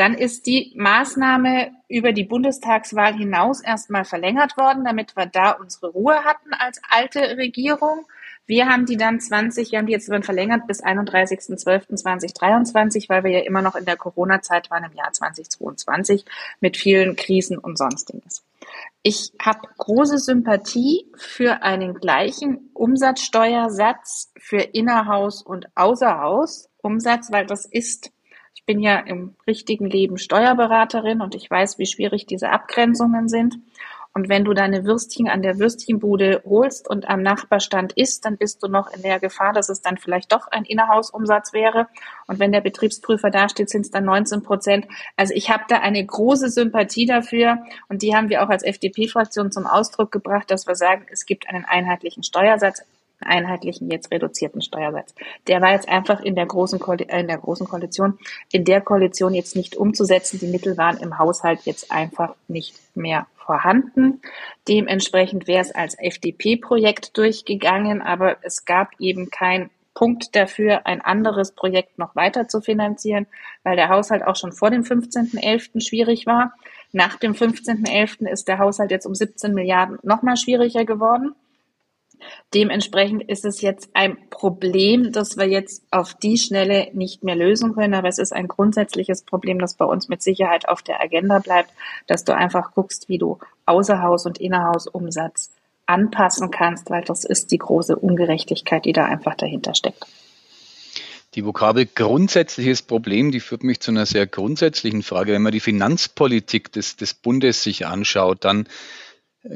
Dann ist die Maßnahme über die Bundestagswahl hinaus erstmal verlängert worden, damit wir da unsere Ruhe hatten als alte Regierung. Wir haben die dann 20, wir haben die jetzt verlängert bis 31.12.2023, weil wir ja immer noch in der Corona-Zeit waren im Jahr 2022 mit vielen Krisen und sonstiges. Ich habe große Sympathie für einen gleichen Umsatzsteuersatz für Innerhaus und Außerhaus Umsatz, weil das ist bin ja im richtigen Leben Steuerberaterin und ich weiß, wie schwierig diese Abgrenzungen sind. Und wenn du deine Würstchen an der Würstchenbude holst und am Nachbarstand isst, dann bist du noch in der Gefahr, dass es dann vielleicht doch ein Innerhausumsatz wäre. Und wenn der Betriebsprüfer dasteht, sind es dann 19 Prozent. Also ich habe da eine große Sympathie dafür und die haben wir auch als FDP-Fraktion zum Ausdruck gebracht, dass wir sagen, es gibt einen einheitlichen Steuersatz einheitlichen, jetzt reduzierten Steuersatz. Der war jetzt einfach in der großen, Ko in der großen Koalition, in der Koalition jetzt nicht umzusetzen. Die Mittel waren im Haushalt jetzt einfach nicht mehr vorhanden. Dementsprechend wäre es als FDP-Projekt durchgegangen, aber es gab eben kein Punkt dafür, ein anderes Projekt noch weiter zu finanzieren, weil der Haushalt auch schon vor dem 15.11. schwierig war. Nach dem 15.11. ist der Haushalt jetzt um 17 Milliarden nochmal schwieriger geworden. Dementsprechend ist es jetzt ein Problem, das wir jetzt auf die Schnelle nicht mehr lösen können, aber es ist ein grundsätzliches Problem, das bei uns mit Sicherheit auf der Agenda bleibt, dass du einfach guckst, wie du Außerhaus- und Innerhausumsatz anpassen kannst, weil das ist die große Ungerechtigkeit, die da einfach dahinter steckt. Die Vokabel grundsätzliches Problem, die führt mich zu einer sehr grundsätzlichen Frage. Wenn man die Finanzpolitik des, des Bundes sich anschaut, dann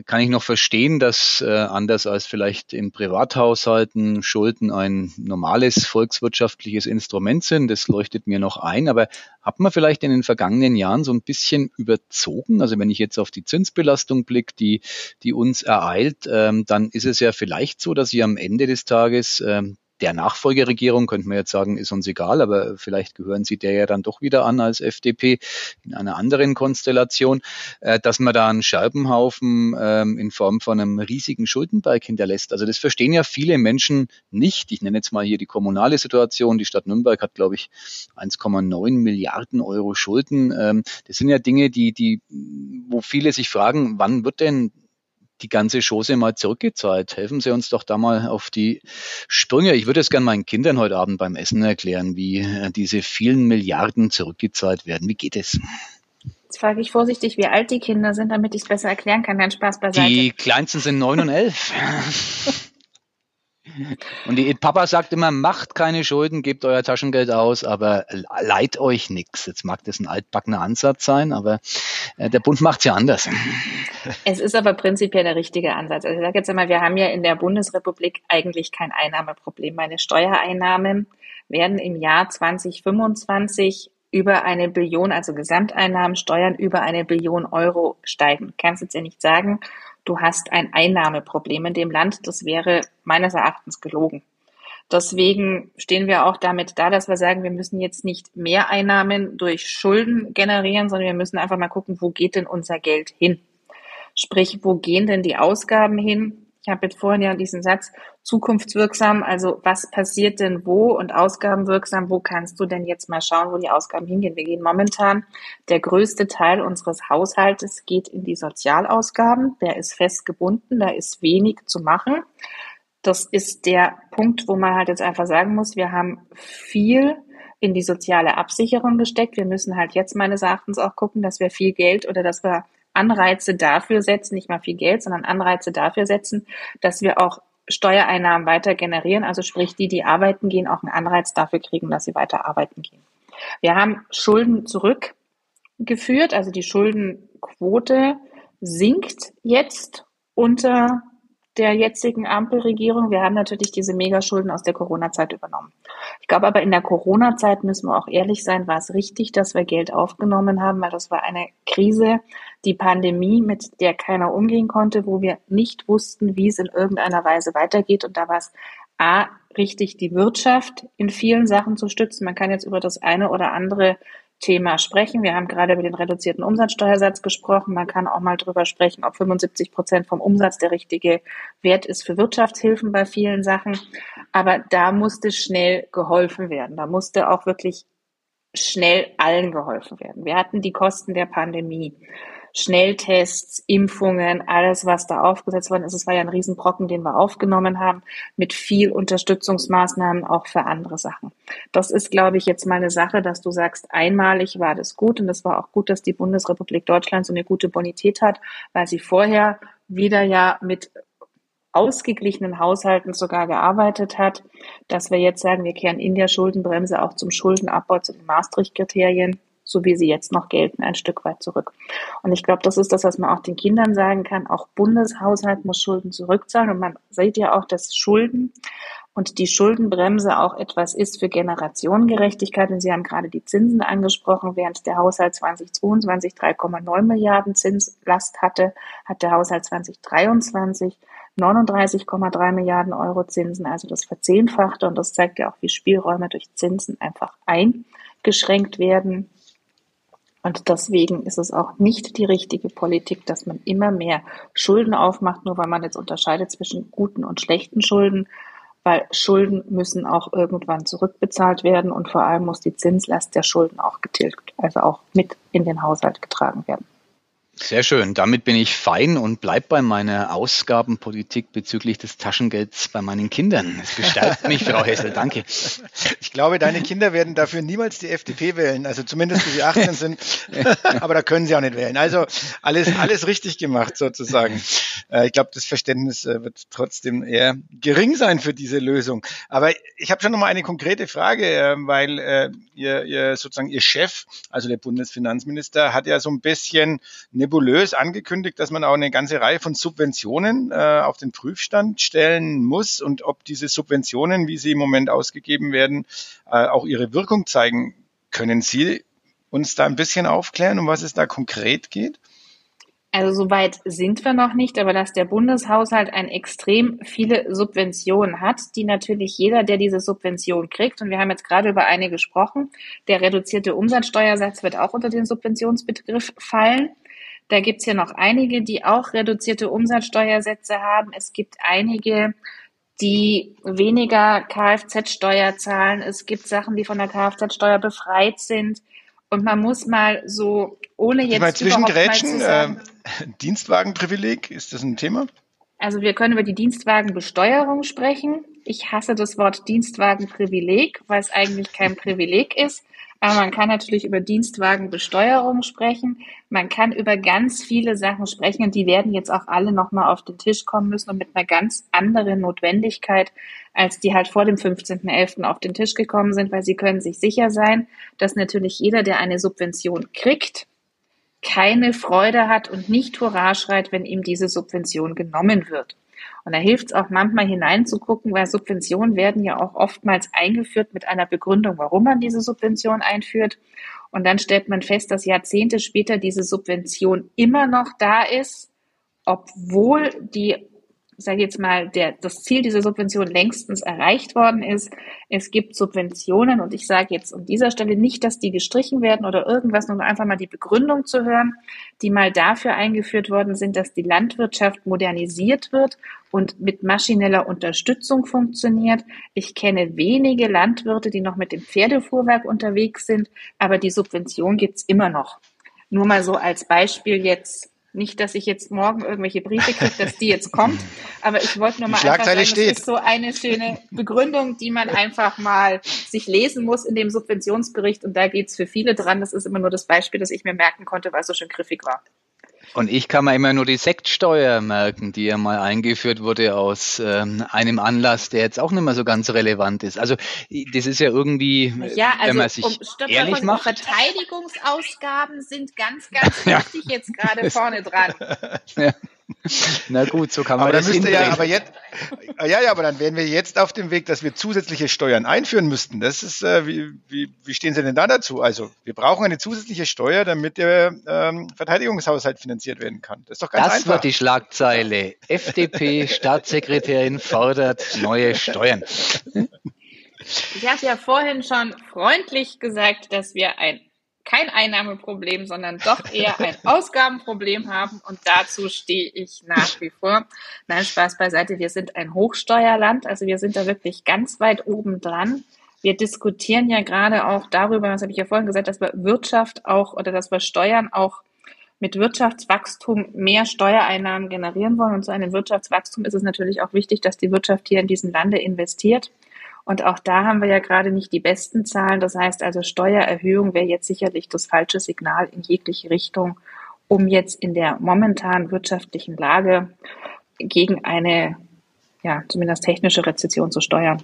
kann ich noch verstehen, dass äh, anders als vielleicht im Privathaushalten Schulden ein normales volkswirtschaftliches Instrument sind. Das leuchtet mir noch ein. Aber hat man vielleicht in den vergangenen Jahren so ein bisschen überzogen? Also wenn ich jetzt auf die Zinsbelastung blicke, die, die uns ereilt, ähm, dann ist es ja vielleicht so, dass sie am Ende des Tages ähm, der Nachfolgeregierung, könnte man jetzt sagen, ist uns egal, aber vielleicht gehören sie der ja dann doch wieder an als FDP in einer anderen Konstellation, äh, dass man da einen Scherbenhaufen ähm, in Form von einem riesigen Schuldenberg hinterlässt. Also das verstehen ja viele Menschen nicht. Ich nenne jetzt mal hier die kommunale Situation. Die Stadt Nürnberg hat, glaube ich, 1,9 Milliarden Euro Schulden. Ähm, das sind ja Dinge, die, die, wo viele sich fragen, wann wird denn die ganze Chose mal zurückgezahlt. Helfen Sie uns doch da mal auf die Sprünge. Ich würde es gerne meinen Kindern heute Abend beim Essen erklären, wie äh, diese vielen Milliarden zurückgezahlt werden. Wie geht es? Jetzt frage ich vorsichtig, wie alt die Kinder sind, damit ich es besser erklären kann. Dein Spaß beiseite. Die kleinsten sind neun und elf. Und die Papa sagt immer, macht keine Schulden, gebt euer Taschengeld aus, aber leiht euch nichts. Jetzt mag das ein altbackener Ansatz sein, aber äh, der Bund macht es ja anders. Es ist aber prinzipiell der richtige Ansatz. Also ich sage jetzt einmal, wir haben ja in der Bundesrepublik eigentlich kein Einnahmeproblem. Meine Steuereinnahmen werden im Jahr 2025 über eine Billion, also Gesamteinnahmen, Steuern über eine Billion Euro steigen. Kannst jetzt ja nicht sagen, du hast ein Einnahmeproblem in dem Land. Das wäre meines Erachtens gelogen. Deswegen stehen wir auch damit da, dass wir sagen, wir müssen jetzt nicht mehr Einnahmen durch Schulden generieren, sondern wir müssen einfach mal gucken, wo geht denn unser Geld hin? Sprich, wo gehen denn die Ausgaben hin? Ich habe jetzt vorhin ja diesen Satz zukunftswirksam, also was passiert denn wo und ausgabenwirksam, wo kannst du denn jetzt mal schauen, wo die Ausgaben hingehen? Wir gehen momentan, der größte Teil unseres Haushaltes geht in die Sozialausgaben, der ist festgebunden, da ist wenig zu machen. Das ist der Punkt, wo man halt jetzt einfach sagen muss, wir haben viel in die soziale Absicherung gesteckt. Wir müssen halt jetzt meines Erachtens auch gucken, dass wir viel Geld oder dass wir Anreize dafür setzen, nicht mal viel Geld, sondern Anreize dafür setzen, dass wir auch Steuereinnahmen weiter generieren, also sprich die, die arbeiten gehen, auch einen Anreiz dafür kriegen, dass sie weiter arbeiten gehen. Wir haben Schulden zurückgeführt, also die Schuldenquote sinkt jetzt unter der jetzigen Ampelregierung. Wir haben natürlich diese Megaschulden aus der Corona-Zeit übernommen. Ich glaube aber in der Corona-Zeit müssen wir auch ehrlich sein, war es richtig, dass wir Geld aufgenommen haben, weil das war eine Krise, die Pandemie, mit der keiner umgehen konnte, wo wir nicht wussten, wie es in irgendeiner Weise weitergeht. Und da war es A, richtig, die Wirtschaft in vielen Sachen zu stützen. Man kann jetzt über das eine oder andere Thema sprechen. Wir haben gerade über den reduzierten Umsatzsteuersatz gesprochen. Man kann auch mal drüber sprechen, ob 75 Prozent vom Umsatz der richtige Wert ist für Wirtschaftshilfen bei vielen Sachen. Aber da musste schnell geholfen werden. Da musste auch wirklich schnell allen geholfen werden. Wir hatten die Kosten der Pandemie. Schnelltests, Impfungen, alles, was da aufgesetzt worden ist. Es war ja ein Riesenbrocken, den wir aufgenommen haben, mit viel Unterstützungsmaßnahmen auch für andere Sachen. Das ist, glaube ich, jetzt mal eine Sache, dass du sagst, einmalig war das gut und es war auch gut, dass die Bundesrepublik Deutschland so eine gute Bonität hat, weil sie vorher wieder ja mit ausgeglichenen Haushalten sogar gearbeitet hat, dass wir jetzt sagen, wir kehren in der Schuldenbremse auch zum Schuldenabbau, zu den Maastricht-Kriterien so wie sie jetzt noch gelten, ein Stück weit zurück. Und ich glaube, das ist das, was man auch den Kindern sagen kann. Auch Bundeshaushalt muss Schulden zurückzahlen. Und man sieht ja auch, dass Schulden und die Schuldenbremse auch etwas ist für Generationengerechtigkeit. Und Sie haben gerade die Zinsen angesprochen. Während der Haushalt 2022 3,9 Milliarden Zinslast hatte, hat der Haushalt 2023 39,3 Milliarden Euro Zinsen, also das Verzehnfachte. Und das zeigt ja auch, wie Spielräume durch Zinsen einfach eingeschränkt werden. Und deswegen ist es auch nicht die richtige Politik, dass man immer mehr Schulden aufmacht, nur weil man jetzt unterscheidet zwischen guten und schlechten Schulden, weil Schulden müssen auch irgendwann zurückbezahlt werden und vor allem muss die Zinslast der Schulden auch getilgt, also auch mit in den Haushalt getragen werden. Sehr schön. Damit bin ich fein und bleib bei meiner Ausgabenpolitik bezüglich des Taschengelds bei meinen Kindern. Es bestärkt mich, Frau Hessel. Danke. Ich glaube, deine Kinder werden dafür niemals die FDP wählen. Also zumindest, bis sie 18 sind. Aber da können sie auch nicht wählen. Also alles, alles richtig gemacht sozusagen. Äh, ich glaube, das Verständnis äh, wird trotzdem eher gering sein für diese Lösung. Aber ich habe schon noch mal eine konkrete Frage, äh, weil ihr, ihr sozusagen ihr Chef, also der Bundesfinanzminister, hat ja so ein bisschen eine nebulös angekündigt, dass man auch eine ganze Reihe von Subventionen äh, auf den Prüfstand stellen muss und ob diese Subventionen, wie sie im Moment ausgegeben werden, äh, auch ihre Wirkung zeigen. Können Sie uns da ein bisschen aufklären, um was es da konkret geht? Also soweit sind wir noch nicht, aber dass der Bundeshaushalt ein extrem viele Subventionen hat, die natürlich jeder, der diese Subvention kriegt, und wir haben jetzt gerade über eine gesprochen, der reduzierte Umsatzsteuersatz wird auch unter den Subventionsbegriff fallen. Da gibt's ja noch einige, die auch reduzierte Umsatzsteuersätze haben. Es gibt einige, die weniger Kfz-Steuer zahlen. Es gibt Sachen, die von der Kfz-Steuer befreit sind. Und man muss mal so, ohne jetzt meine, Zwischengrätschen, äh, Dienstwagenprivileg, ist das ein Thema? Also wir können über die Dienstwagenbesteuerung sprechen. Ich hasse das Wort Dienstwagenprivileg, weil es eigentlich kein Privileg ist. Aber man kann natürlich über Dienstwagenbesteuerung sprechen. Man kann über ganz viele Sachen sprechen und die werden jetzt auch alle nochmal auf den Tisch kommen müssen und mit einer ganz anderen Notwendigkeit, als die halt vor dem 15.11. auf den Tisch gekommen sind, weil sie können sich sicher sein, dass natürlich jeder, der eine Subvention kriegt, keine Freude hat und nicht Hurra schreit, wenn ihm diese Subvention genommen wird. Und da hilft es auch manchmal hineinzugucken, weil Subventionen werden ja auch oftmals eingeführt mit einer Begründung, warum man diese Subvention einführt. Und dann stellt man fest, dass Jahrzehnte später diese Subvention immer noch da ist, obwohl die sage jetzt mal, der, das Ziel dieser Subvention längstens erreicht worden ist. Es gibt Subventionen und ich sage jetzt an dieser Stelle nicht, dass die gestrichen werden oder irgendwas, nur einfach mal die Begründung zu hören, die mal dafür eingeführt worden sind, dass die Landwirtschaft modernisiert wird und mit maschineller Unterstützung funktioniert. Ich kenne wenige Landwirte, die noch mit dem Pferdefuhrwerk unterwegs sind, aber die Subvention gibt's immer noch. Nur mal so als Beispiel jetzt nicht, dass ich jetzt morgen irgendwelche Briefe kriege, dass die jetzt kommt, aber ich wollte nur mal einfach sagen, steht. das ist so eine schöne Begründung, die man einfach mal sich lesen muss in dem Subventionsbericht und da geht's für viele dran. Das ist immer nur das Beispiel, das ich mir merken konnte, weil es so schön griffig war. Und ich kann mir immer nur die Sektsteuer merken, die ja mal eingeführt wurde aus ähm, einem Anlass, der jetzt auch nicht mehr so ganz relevant ist. Also das ist ja irgendwie, ja, also, wenn man sich um, ehrlich macht. Verteidigungsausgaben sind ganz, ganz wichtig ja. jetzt gerade vorne dran. Ja. Na gut, so kann man aber das müsste ja, aber jetzt, ja, ja, aber dann wären wir jetzt auf dem Weg, dass wir zusätzliche Steuern einführen müssten. Das ist, äh, wie, wie, wie stehen Sie denn da dazu? Also, wir brauchen eine zusätzliche Steuer, damit der ähm, Verteidigungshaushalt finanziert werden kann. Das ist doch ganz das einfach. Das wird die Schlagzeile. FDP-Staatssekretärin fordert neue Steuern. Ich habe ja vorhin schon freundlich gesagt, dass wir ein kein Einnahmeproblem, sondern doch eher ein Ausgabenproblem haben. Und dazu stehe ich nach wie vor. Nein, Spaß beiseite. Wir sind ein Hochsteuerland. Also wir sind da wirklich ganz weit oben dran. Wir diskutieren ja gerade auch darüber, was habe ich ja vorhin gesagt, dass wir Wirtschaft auch oder dass wir Steuern auch mit Wirtschaftswachstum mehr Steuereinnahmen generieren wollen. Und zu einem Wirtschaftswachstum ist es natürlich auch wichtig, dass die Wirtschaft hier in diesem Lande investiert. Und auch da haben wir ja gerade nicht die besten Zahlen. Das heißt also, Steuererhöhung wäre jetzt sicherlich das falsche Signal in jegliche Richtung, um jetzt in der momentanen wirtschaftlichen Lage gegen eine, ja, zumindest technische Rezession zu steuern.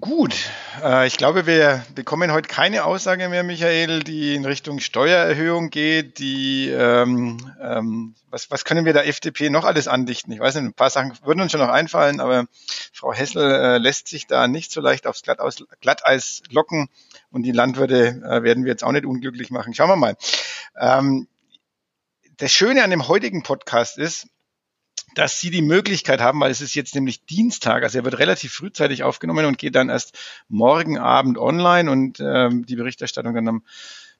Gut, äh, ich glaube, wir bekommen heute keine Aussage mehr, Michael, die in Richtung Steuererhöhung geht. Die, ähm, ähm, was, was können wir der FDP noch alles andichten? Ich weiß nicht, ein paar Sachen würden uns schon noch einfallen, aber Frau Hessel äh, lässt sich da nicht so leicht aufs Glatteis, Glatteis locken und die Landwirte äh, werden wir jetzt auch nicht unglücklich machen. Schauen wir mal. Ähm, das Schöne an dem heutigen Podcast ist, dass Sie die Möglichkeit haben, weil es ist jetzt nämlich Dienstag, also er wird relativ frühzeitig aufgenommen und geht dann erst morgen Abend online und ähm, die Berichterstattung dann am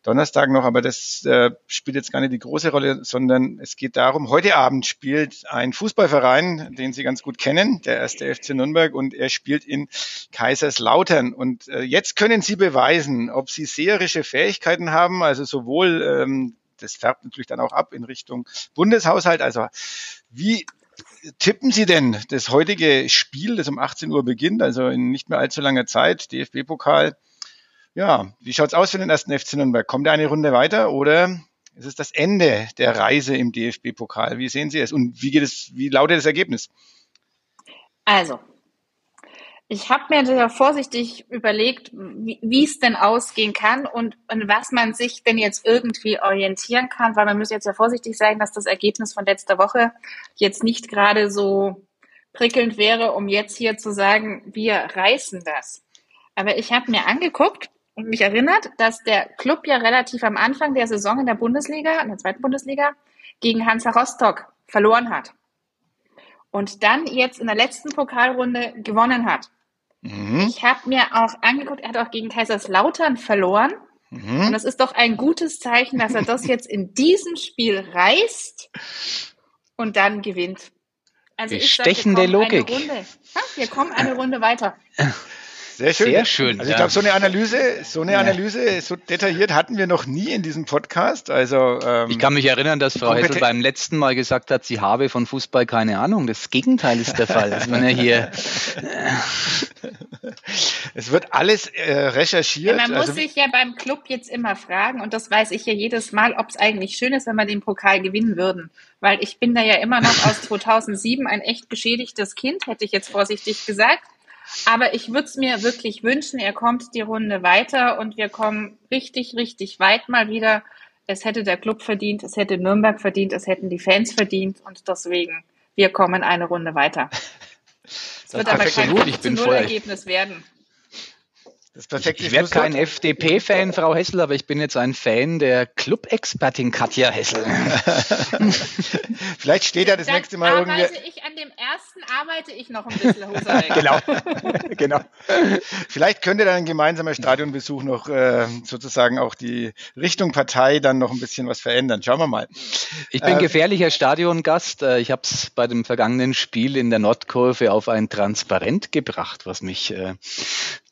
Donnerstag noch, aber das äh, spielt jetzt gar nicht die große Rolle, sondern es geht darum, heute Abend spielt ein Fußballverein, den Sie ganz gut kennen, der erste FC Nürnberg, und er spielt in Kaiserslautern. Und äh, jetzt können Sie beweisen, ob Sie seherische Fähigkeiten haben, also sowohl ähm, das färbt natürlich dann auch ab in Richtung Bundeshaushalt. Also wie tippen Sie denn das heutige Spiel, das um 18 Uhr beginnt, also in nicht mehr allzu langer Zeit, DFB-Pokal? Ja, wie schaut's aus für den ersten FC Nürnberg? Kommt er eine Runde weiter oder ist es das Ende der Reise im DFB-Pokal? Wie sehen Sie es und wie geht es, wie lautet das Ergebnis? Also, ich habe mir sehr vorsichtig überlegt, wie es denn ausgehen kann und an was man sich denn jetzt irgendwie orientieren kann, weil man muss jetzt ja vorsichtig sein, dass das Ergebnis von letzter Woche jetzt nicht gerade so prickelnd wäre, um jetzt hier zu sagen, wir reißen das. Aber ich habe mir angeguckt und mich erinnert, dass der Club ja relativ am Anfang der Saison in der Bundesliga, in der zweiten Bundesliga, gegen Hansa Rostock verloren hat. Und dann jetzt in der letzten Pokalrunde gewonnen hat. Mhm. Ich habe mir auch angeguckt, er hat auch gegen Kaiserslautern verloren. Mhm. Und das ist doch ein gutes Zeichen, dass er das jetzt in diesem Spiel reißt und dann gewinnt. Also Bestechende ich sag, wir Logik. Runde, ja, wir kommen eine Runde weiter. Sehr schön. Sehr schön. Also ich glaube, so eine Analyse, so eine Analyse, so detailliert hatten wir noch nie in diesem Podcast. Also ähm, ich kann mich erinnern, dass Frau Hessel beim letzten Mal gesagt hat, sie habe von Fußball keine Ahnung. Das Gegenteil ist der Fall. Also wenn er hier es wird alles äh, recherchiert. Ja, man muss also, sich ja beim Club jetzt immer fragen, und das weiß ich ja jedes Mal, ob es eigentlich schön ist, wenn wir den Pokal gewinnen würden. Weil ich bin da ja immer noch aus 2007 ein echt geschädigtes Kind, hätte ich jetzt vorsichtig gesagt. Aber ich würde es mir wirklich wünschen, er kommt die Runde weiter und wir kommen richtig, richtig weit mal wieder. Es hätte der Club verdient, es hätte Nürnberg verdient, es hätten die Fans verdient und deswegen, wir kommen eine Runde weiter. Es wird aber kein gut, ich bin voll. Ergebnis werden. Das perfekte ich, ich werde kein FDP-Fan, Frau Hessel, aber ich bin jetzt ein Fan der Club-Expertin Katja Hessel. Vielleicht steht er das Dann nächste Mal irgendwie. Arbeite ich an dem ersten arbeite ich noch ein bisschen genau, genau. Vielleicht könnte dann ein gemeinsamer Stadionbesuch noch äh, sozusagen auch die Richtung Partei dann noch ein bisschen was verändern. Schauen wir mal. Ich bin äh, gefährlicher Stadiongast. Äh, ich habe es bei dem vergangenen Spiel in der Nordkurve auf ein Transparent gebracht, was mich äh,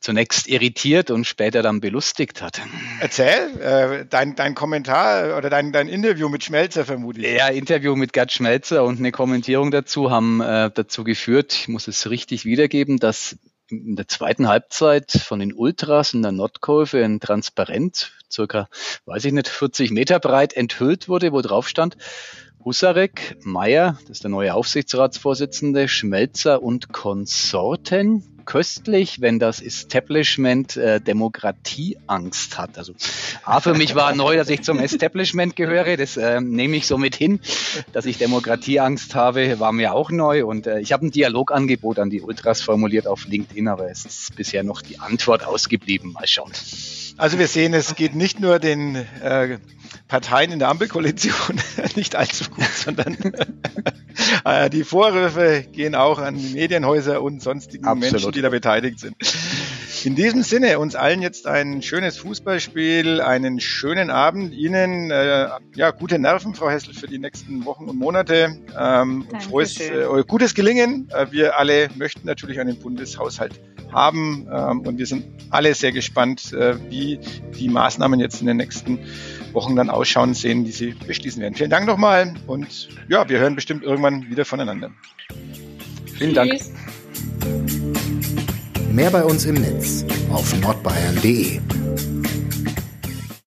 zunächst irritiert und später dann belustigt hat. Erzähl, äh, dein, dein Kommentar oder dein, dein Interview mit Schmelzer vermutlich. Ja, Interview mit Gerd Schmelzer und eine Kommentierung dazu haben äh, dazu geführt, ich muss es richtig wiedergeben, dass in der zweiten Halbzeit von den Ultras in der Nordkurve ein Transparent, circa, weiß ich nicht, 40 Meter breit enthüllt wurde, wo drauf stand, Husarek, Meyer, das ist der neue Aufsichtsratsvorsitzende, Schmelzer und Konsorten köstlich, wenn das Establishment äh, Demokratieangst hat. Also A, für mich war neu, dass ich zum Establishment gehöre. Das äh, nehme ich so mit hin. Dass ich Demokratieangst habe, war mir auch neu. Und äh, ich habe ein Dialogangebot an die Ultras formuliert auf LinkedIn, aber es ist bisher noch die Antwort ausgeblieben. Mal schauen. Also wir sehen, es geht nicht nur den äh, Parteien in der Ampelkoalition nicht allzu gut, sondern äh, die Vorwürfe gehen auch an die Medienhäuser und sonstigen Absolut. Menschen, die da beteiligt sind. In diesem Sinne, uns allen jetzt ein schönes Fußballspiel, einen schönen Abend. Ihnen äh, ja gute Nerven, Frau Hessel, für die nächsten Wochen und Monate. Ähm, frohes, äh, gutes Gelingen. Äh, wir alle möchten natürlich einen Bundeshaushalt haben ähm, und wir sind alle sehr gespannt, äh, wie die Maßnahmen jetzt in den nächsten Wochen dann ausschauen sehen, die Sie beschließen werden. Vielen Dank nochmal und ja, wir hören bestimmt irgendwann wieder voneinander. Vielen Dank. Mehr bei uns im Netz auf nordbayern.de.